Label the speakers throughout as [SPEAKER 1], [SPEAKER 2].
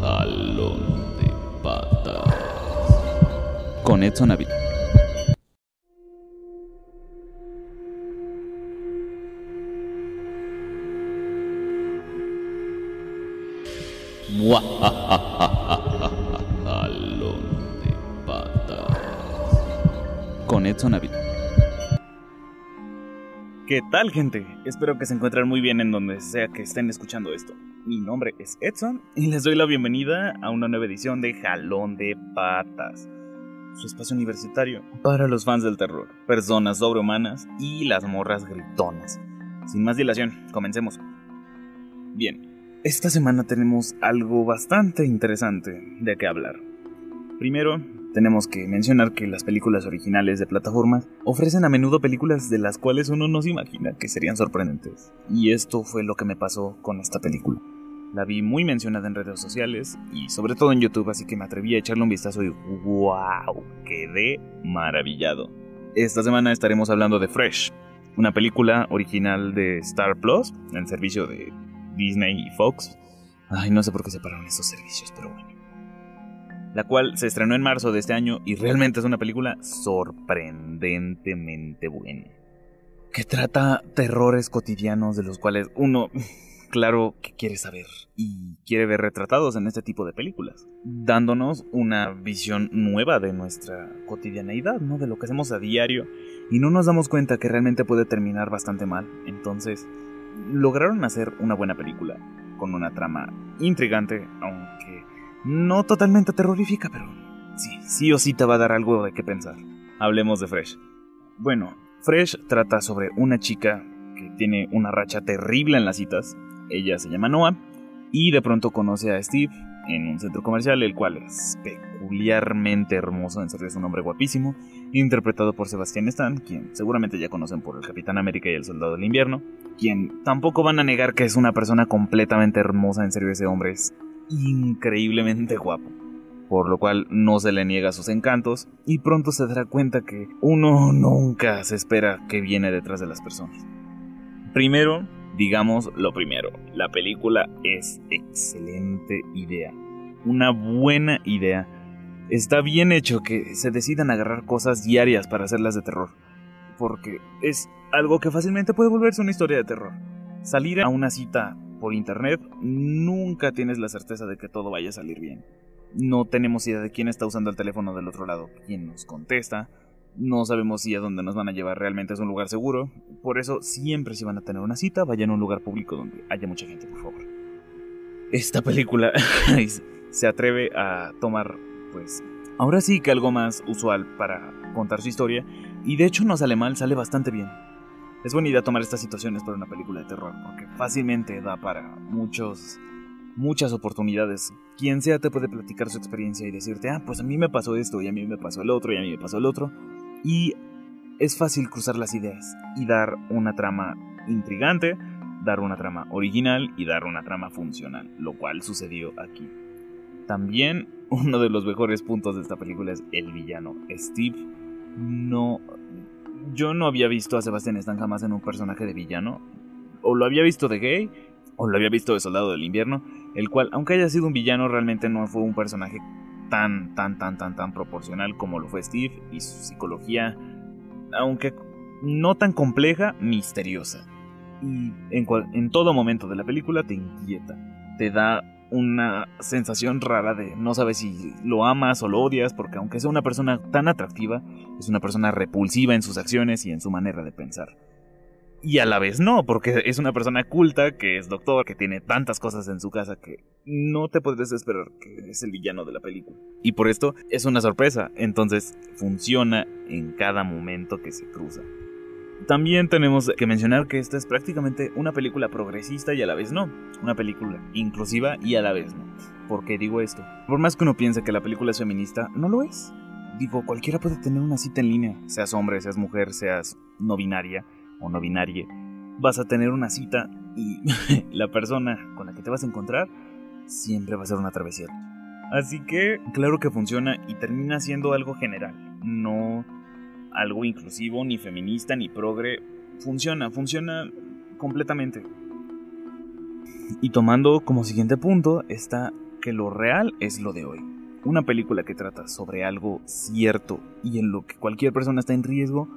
[SPEAKER 1] Jalón de. Con Edson. Jalón de patas. Con Edson Ávila.
[SPEAKER 2] ¿Qué tal gente? Espero que se encuentren muy bien en donde sea que estén escuchando esto. Mi nombre es Edson y les doy la bienvenida a una nueva edición de Jalón de Patas, su espacio universitario para los fans del terror, personas sobrehumanas y las morras gritonas. Sin más dilación, comencemos. Bien, esta semana tenemos algo bastante interesante de qué hablar. Primero, tenemos que mencionar que las películas originales de plataformas ofrecen a menudo películas de las cuales uno no se imagina que serían sorprendentes. Y esto fue lo que me pasó con esta película. La vi muy mencionada en redes sociales y sobre todo en YouTube, así que me atreví a echarle un vistazo y ¡wow! Quedé maravillado. Esta semana estaremos hablando de Fresh, una película original de Star Plus, el servicio de Disney y Fox. Ay, no sé por qué separaron esos servicios, pero bueno la cual se estrenó en marzo de este año y realmente es una película sorprendentemente buena. Que trata terrores cotidianos de los cuales uno, claro, que quiere saber y quiere ver retratados en este tipo de películas, dándonos una visión nueva de nuestra cotidianeidad, ¿no? De lo que hacemos a diario y no nos damos cuenta que realmente puede terminar bastante mal. Entonces, lograron hacer una buena película con una trama intrigante, aunque no totalmente terrorífica, pero sí, sí o sí te va a dar algo de qué pensar. Hablemos de Fresh. Bueno, Fresh trata sobre una chica que tiene una racha terrible en las citas. Ella se llama Noah y de pronto conoce a Steve en un centro comercial, el cual es peculiarmente hermoso, en serio es un hombre guapísimo, interpretado por Sebastián Stan, quien seguramente ya conocen por el Capitán América y el Soldado del Invierno, quien tampoco van a negar que es una persona completamente hermosa, en serio ese hombre es increíblemente guapo, por lo cual no se le niega sus encantos y pronto se dará cuenta que uno nunca se espera que viene detrás de las personas. Primero, digamos lo primero, la película es excelente idea, una buena idea. Está bien hecho que se decidan agarrar cosas diarias para hacerlas de terror, porque es algo que fácilmente puede volverse una historia de terror. Salir a una cita por internet, nunca tienes la certeza de que todo vaya a salir bien. No tenemos idea de quién está usando el teléfono del otro lado, quién nos contesta, no sabemos si a dónde nos van a llevar realmente es un lugar seguro. Por eso, siempre si van a tener una cita, vayan a un lugar público donde haya mucha gente, por favor. Esta película se atreve a tomar, pues, ahora sí que algo más usual para contar su historia, y de hecho no sale mal, sale bastante bien. Es buena idea tomar estas situaciones para una película de terror, porque fácilmente da para muchos, muchas oportunidades. Quien sea te puede platicar su experiencia y decirte, ah, pues a mí me pasó esto, y a mí me pasó el otro, y a mí me pasó el otro. Y es fácil cruzar las ideas y dar una trama intrigante, dar una trama original y dar una trama funcional, lo cual sucedió aquí. También uno de los mejores puntos de esta película es el villano. Steve no yo no había visto a Sebastián Stan jamás en un personaje de villano. O lo había visto de gay, o lo había visto de Soldado del Invierno, el cual, aunque haya sido un villano, realmente no fue un personaje tan, tan, tan, tan, tan proporcional como lo fue Steve y su psicología, aunque no tan compleja, misteriosa. Y en, en todo momento de la película te inquieta, te da una sensación rara de no sabes si lo amas o lo odias, porque aunque sea una persona tan atractiva, es una persona repulsiva en sus acciones y en su manera de pensar. Y a la vez no, porque es una persona culta, que es doctor, que tiene tantas cosas en su casa que no te puedes esperar que es el villano de la película. Y por esto es una sorpresa, entonces funciona en cada momento que se cruza. También tenemos que mencionar que esta es prácticamente una película progresista y a la vez no. Una película inclusiva y a la vez no. ¿Por qué digo esto? Por más que uno piense que la película es feminista, no lo es. Digo, cualquiera puede tener una cita en línea, seas hombre, seas mujer, seas no binaria o no binaria. Vas a tener una cita y la persona con la que te vas a encontrar siempre va a ser una travesía. Así que, claro que funciona y termina siendo algo general. No algo inclusivo, ni feminista, ni progre. Funciona, funciona completamente. Y tomando como siguiente punto está que lo real es lo de hoy. Una película que trata sobre algo cierto y en lo que cualquier persona está en riesgo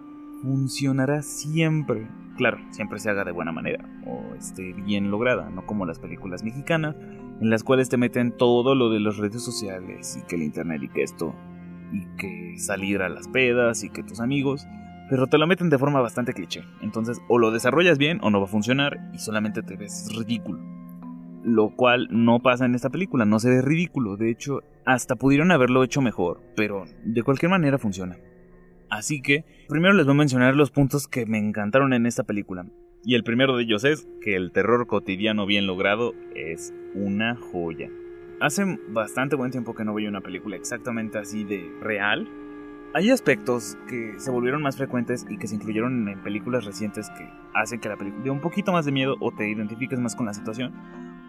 [SPEAKER 2] funcionará siempre. Claro, siempre se haga de buena manera o esté bien lograda, no como las películas mexicanas en las cuales te meten todo lo de las redes sociales y que el internet y que esto y que salir a las pedas y que tus amigos, pero te lo meten de forma bastante cliché. Entonces, o lo desarrollas bien o no va a funcionar y solamente te ves ridículo. Lo cual no pasa en esta película, no se ve ridículo, de hecho, hasta pudieron haberlo hecho mejor, pero de cualquier manera funciona. Así que, primero les voy a mencionar los puntos que me encantaron en esta película. Y el primero de ellos es que el terror cotidiano bien logrado es una joya. Hace bastante buen tiempo que no veía una película exactamente así de real. Hay aspectos que se volvieron más frecuentes y que se incluyeron en películas recientes que hacen que la película dé un poquito más de miedo o te identifiques más con la situación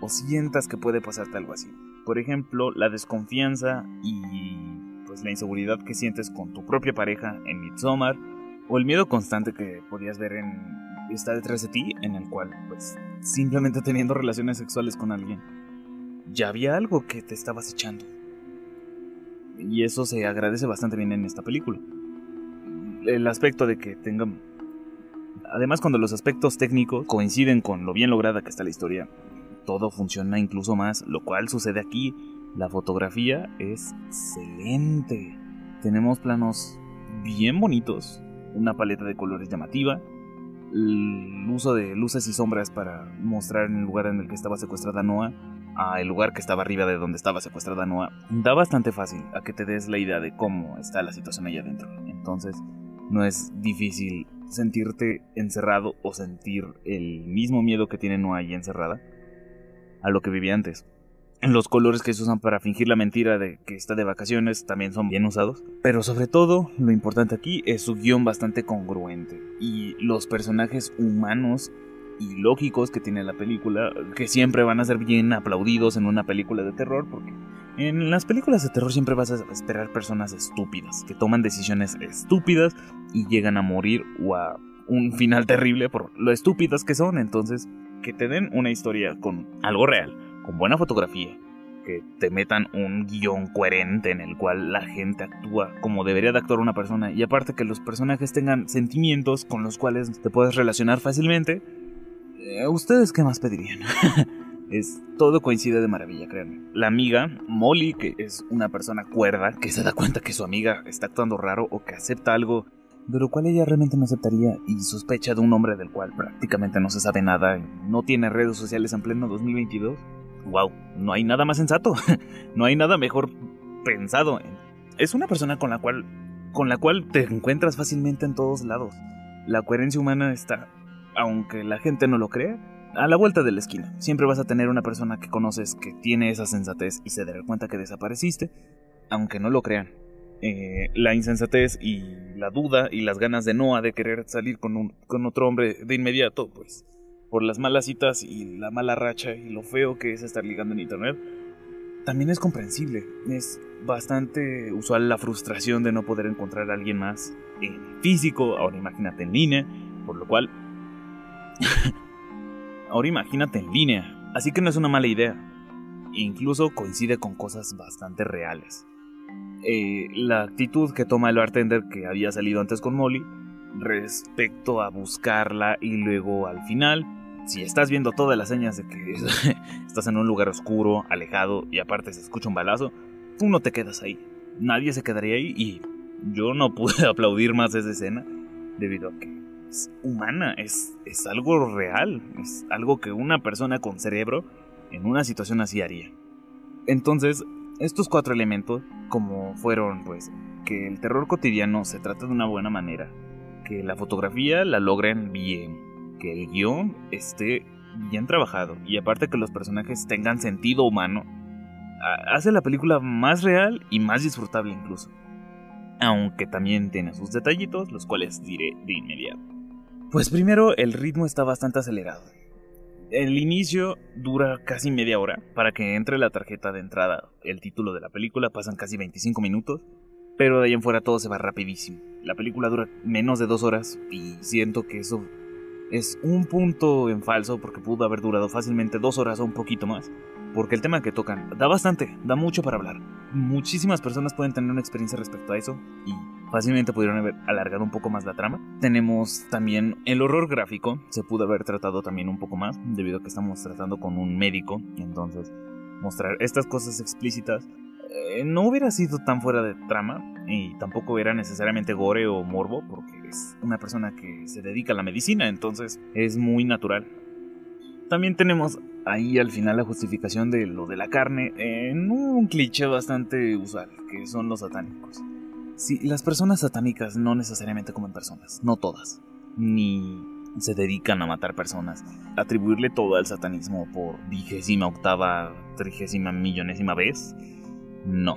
[SPEAKER 2] o sientas que puede pasarte algo así. Por ejemplo, la desconfianza y pues la inseguridad que sientes con tu propia pareja en Midsommar o el miedo constante que podías ver en está detrás de ti, en el cual, pues, simplemente teniendo relaciones sexuales con alguien, ya había algo que te estabas echando. Y eso se agradece bastante bien en esta película. El aspecto de que tengan... Además, cuando los aspectos técnicos coinciden con lo bien lograda que está la historia, todo funciona incluso más, lo cual sucede aquí. La fotografía es excelente. Tenemos planos bien bonitos, una paleta de colores llamativa, el uso de luces y sombras para mostrar el lugar en el que estaba secuestrada Noah a el lugar que estaba arriba de donde estaba secuestrada Noah da bastante fácil a que te des la idea de cómo está la situación allá adentro. Entonces no es difícil sentirte encerrado o sentir el mismo miedo que tiene Noah ahí encerrada a lo que vivía antes. Los colores que se usan para fingir la mentira de que está de vacaciones también son bien usados. Pero sobre todo, lo importante aquí es su guion bastante congruente. Y los personajes humanos y lógicos que tiene la película, que siempre van a ser bien aplaudidos en una película de terror, porque en las películas de terror siempre vas a esperar personas estúpidas, que toman decisiones estúpidas y llegan a morir o a un final terrible por lo estúpidas que son. Entonces, que te den una historia con algo real con buena fotografía, que te metan un guion coherente en el cual la gente actúa como debería de actuar una persona y aparte que los personajes tengan sentimientos con los cuales te puedes relacionar fácilmente, ¿ustedes qué más pedirían? es todo coincide de maravilla, créanme. La amiga, Molly, que es una persona cuerda, que se da cuenta que su amiga está actuando raro o que acepta algo de lo cual ella realmente no aceptaría y sospecha de un hombre del cual prácticamente no se sabe nada y no tiene redes sociales en pleno 2022 wow, no hay nada más sensato, no hay nada mejor pensado. Es una persona con la cual con la cual te encuentras fácilmente en todos lados. La coherencia humana está, aunque la gente no lo crea, a la vuelta de la esquina. Siempre vas a tener una persona que conoces que tiene esa sensatez y se dará cuenta que desapareciste, aunque no lo crean. Eh, la insensatez y la duda y las ganas de Noah de querer salir con, un, con otro hombre de inmediato, pues por las malas citas y la mala racha y lo feo que es estar ligando en internet, también es comprensible. Es bastante usual la frustración de no poder encontrar a alguien más en físico, ahora imagínate en línea, por lo cual... ahora imagínate en línea, así que no es una mala idea. incluso coincide con cosas bastante reales. Eh, la actitud que toma el bartender que había salido antes con Molly respecto a buscarla y luego al final si estás viendo todas las señas de que estás en un lugar oscuro, alejado y aparte se escucha un balazo, tú no te quedas ahí. Nadie se quedaría ahí y yo no pude aplaudir más esa escena debido a que humana, es, es algo real, es algo que una persona con cerebro en una situación así haría. Entonces, estos cuatro elementos, como fueron, pues, que el terror cotidiano se trata de una buena manera, que la fotografía la logren bien, que el guion esté bien trabajado y aparte que los personajes tengan sentido humano, hace la película más real y más disfrutable incluso. Aunque también tiene sus detallitos, los cuales diré de inmediato. Pues primero, el ritmo está bastante acelerado. El inicio dura casi media hora para que entre la tarjeta de entrada, el título de la película, pasan casi 25 minutos, pero de ahí en fuera todo se va rapidísimo. La película dura menos de dos horas y siento que eso es un punto en falso porque pudo haber durado fácilmente dos horas o un poquito más. Porque el tema que tocan da bastante, da mucho para hablar. Muchísimas personas pueden tener una experiencia respecto a eso y fácilmente pudieron haber alargado un poco más la trama. Tenemos también el horror gráfico, se pudo haber tratado también un poco más, debido a que estamos tratando con un médico, entonces mostrar estas cosas explícitas eh, no hubiera sido tan fuera de trama y tampoco era necesariamente gore o morbo porque es una persona que se dedica a la medicina, entonces es muy natural. También tenemos ahí al final la justificación de lo de la carne en un cliché bastante usual, que son los satánicos. Sí, las personas satánicas no necesariamente comen personas, no todas, ni se dedican a matar personas. Atribuirle todo al satanismo por vigésima octava, trigésima millonésima vez no,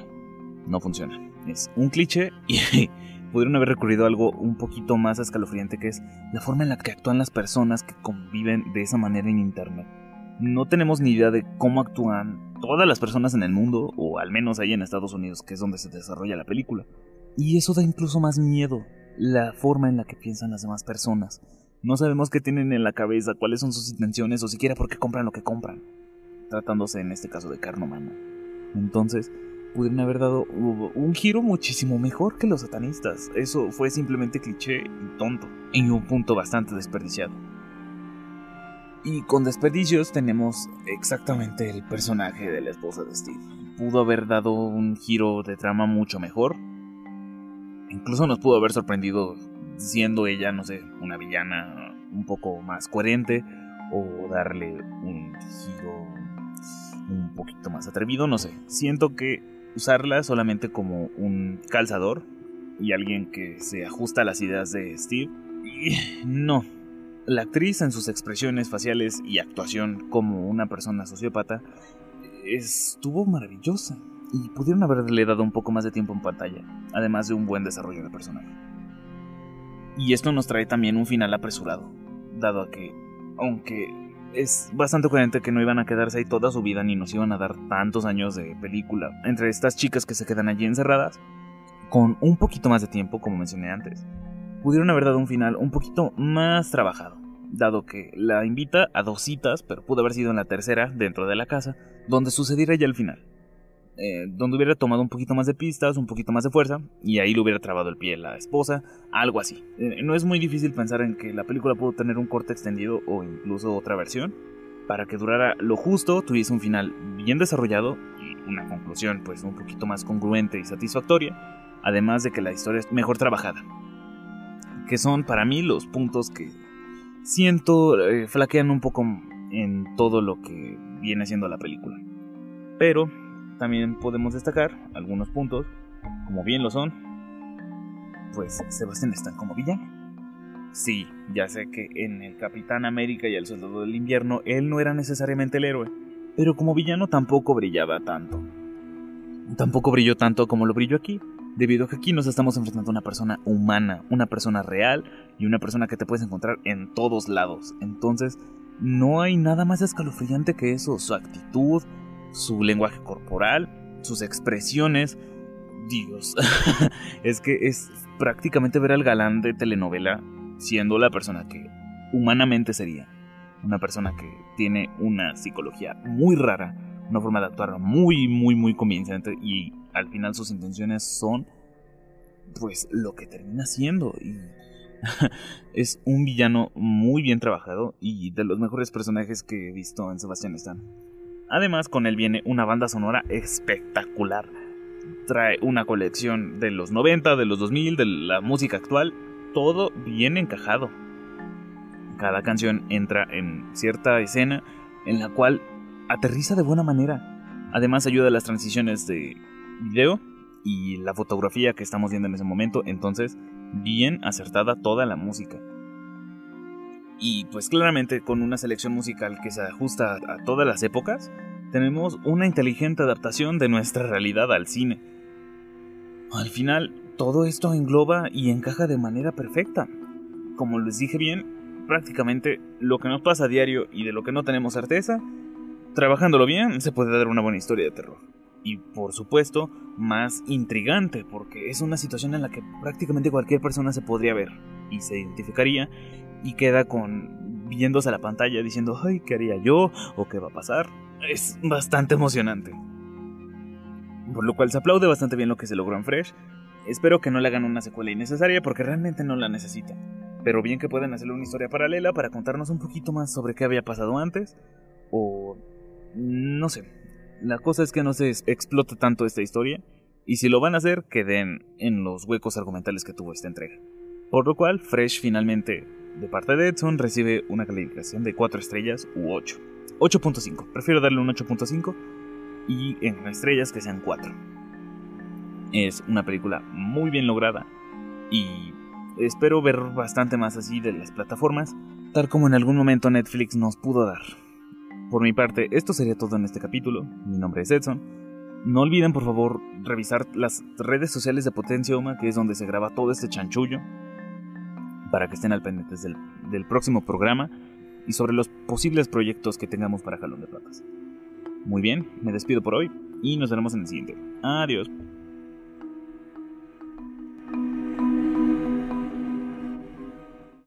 [SPEAKER 2] no funciona. Es un cliché y pudieron haber recurrido a algo un poquito más escalofriante que es la forma en la que actúan las personas que conviven de esa manera en Internet. No tenemos ni idea de cómo actúan todas las personas en el mundo, o al menos ahí en Estados Unidos, que es donde se desarrolla la película. Y eso da incluso más miedo, la forma en la que piensan las demás personas. No sabemos qué tienen en la cabeza, cuáles son sus intenciones o siquiera por qué compran lo que compran, tratándose en este caso de carne humana. Entonces, pudieron haber dado un giro muchísimo mejor que los satanistas. Eso fue simplemente cliché y tonto, en un punto bastante desperdiciado. Y con desperdicios tenemos exactamente el personaje de la esposa de Steve. Pudo haber dado un giro de trama mucho mejor. Incluso nos pudo haber sorprendido siendo ella, no sé, una villana un poco más coherente o darle un giro un poquito más atrevido, no sé. Siento que usarla solamente como un calzador y alguien que se ajusta a las ideas de Steve. no. La actriz en sus expresiones faciales y actuación como una persona sociópata estuvo maravillosa y pudieron haberle dado un poco más de tiempo en pantalla, además de un buen desarrollo de personaje. Y esto nos trae también un final apresurado, dado a que, aunque es bastante coherente que no iban a quedarse ahí toda su vida ni nos iban a dar tantos años de película entre estas chicas que se quedan allí encerradas, con un poquito más de tiempo, como mencioné antes, pudieron haber dado un final un poquito más trabajado, dado que la invita a dos citas, pero pudo haber sido en la tercera, dentro de la casa, donde sucediera ya el final. Eh, donde hubiera tomado un poquito más de pistas, un poquito más de fuerza, y ahí le hubiera trabado el pie la esposa, algo así. Eh, no es muy difícil pensar en que la película pudo tener un corte extendido o incluso otra versión, para que durara lo justo, tuviese un final bien desarrollado y una conclusión pues un poquito más congruente y satisfactoria, además de que la historia es mejor trabajada. Que son para mí los puntos que siento eh, flaquean un poco en todo lo que viene siendo la película. Pero también podemos destacar algunos puntos, como bien lo son, pues Sebastián Stan como villano. Sí, ya sé que en el Capitán América y el Soldado del Invierno él no era necesariamente el héroe, pero como villano tampoco brillaba tanto. Tampoco brilló tanto como lo brilló aquí, debido a que aquí nos estamos enfrentando a una persona humana, una persona real y una persona que te puedes encontrar en todos lados. Entonces, no hay nada más escalofriante que eso, su actitud, su lenguaje corporal, sus expresiones. Dios, es que es prácticamente ver al galán de telenovela siendo la persona que humanamente sería. Una persona que tiene una psicología muy rara, una forma de actuar muy, muy, muy convincente y al final sus intenciones son pues lo que termina siendo y es un villano muy bien trabajado y de los mejores personajes que he visto en Sebastián Stan. Además, con él viene una banda sonora espectacular. Trae una colección de los 90, de los 2000, de la música actual, todo bien encajado. Cada canción entra en cierta escena en la cual aterriza de buena manera. Además ayuda a las transiciones de video y la fotografía que estamos viendo en ese momento, entonces bien acertada toda la música. Y pues claramente con una selección musical que se ajusta a todas las épocas, tenemos una inteligente adaptación de nuestra realidad al cine. Al final, todo esto engloba y encaja de manera perfecta. Como les dije bien, prácticamente lo que nos pasa a diario y de lo que no tenemos certeza, trabajándolo bien se puede dar una buena historia de terror. Y por supuesto, más intrigante, porque es una situación en la que prácticamente cualquier persona se podría ver y se identificaría y queda con viéndose a la pantalla diciendo, ay, ¿qué haría yo? ¿O qué va a pasar? Es bastante emocionante. Por lo cual se aplaude bastante bien lo que se logró en Fresh. Espero que no le hagan una secuela innecesaria porque realmente no la necesita. Pero bien que pueden hacerle una historia paralela para contarnos un poquito más sobre qué había pasado antes. O... no sé. La cosa es que no se explota tanto esta historia. Y si lo van a hacer, queden en los huecos argumentales que tuvo esta entrega. Por lo cual, Fresh finalmente, de parte de Edson, recibe una calificación de 4 estrellas u 8. 8.5. Prefiero darle un 8.5 y en estrellas que sean 4. Es una película muy bien lograda y espero ver bastante más así de las plataformas, tal como en algún momento Netflix nos pudo dar. Por mi parte, esto sería todo en este capítulo. Mi nombre es Edson. No olviden por favor revisar las redes sociales de Potencia Oma, que es donde se graba todo este chanchullo, para que estén al pendiente del, del próximo programa y sobre los posibles proyectos que tengamos para Jalón de Platas. Muy bien, me despido por hoy y nos veremos en el siguiente. Adiós.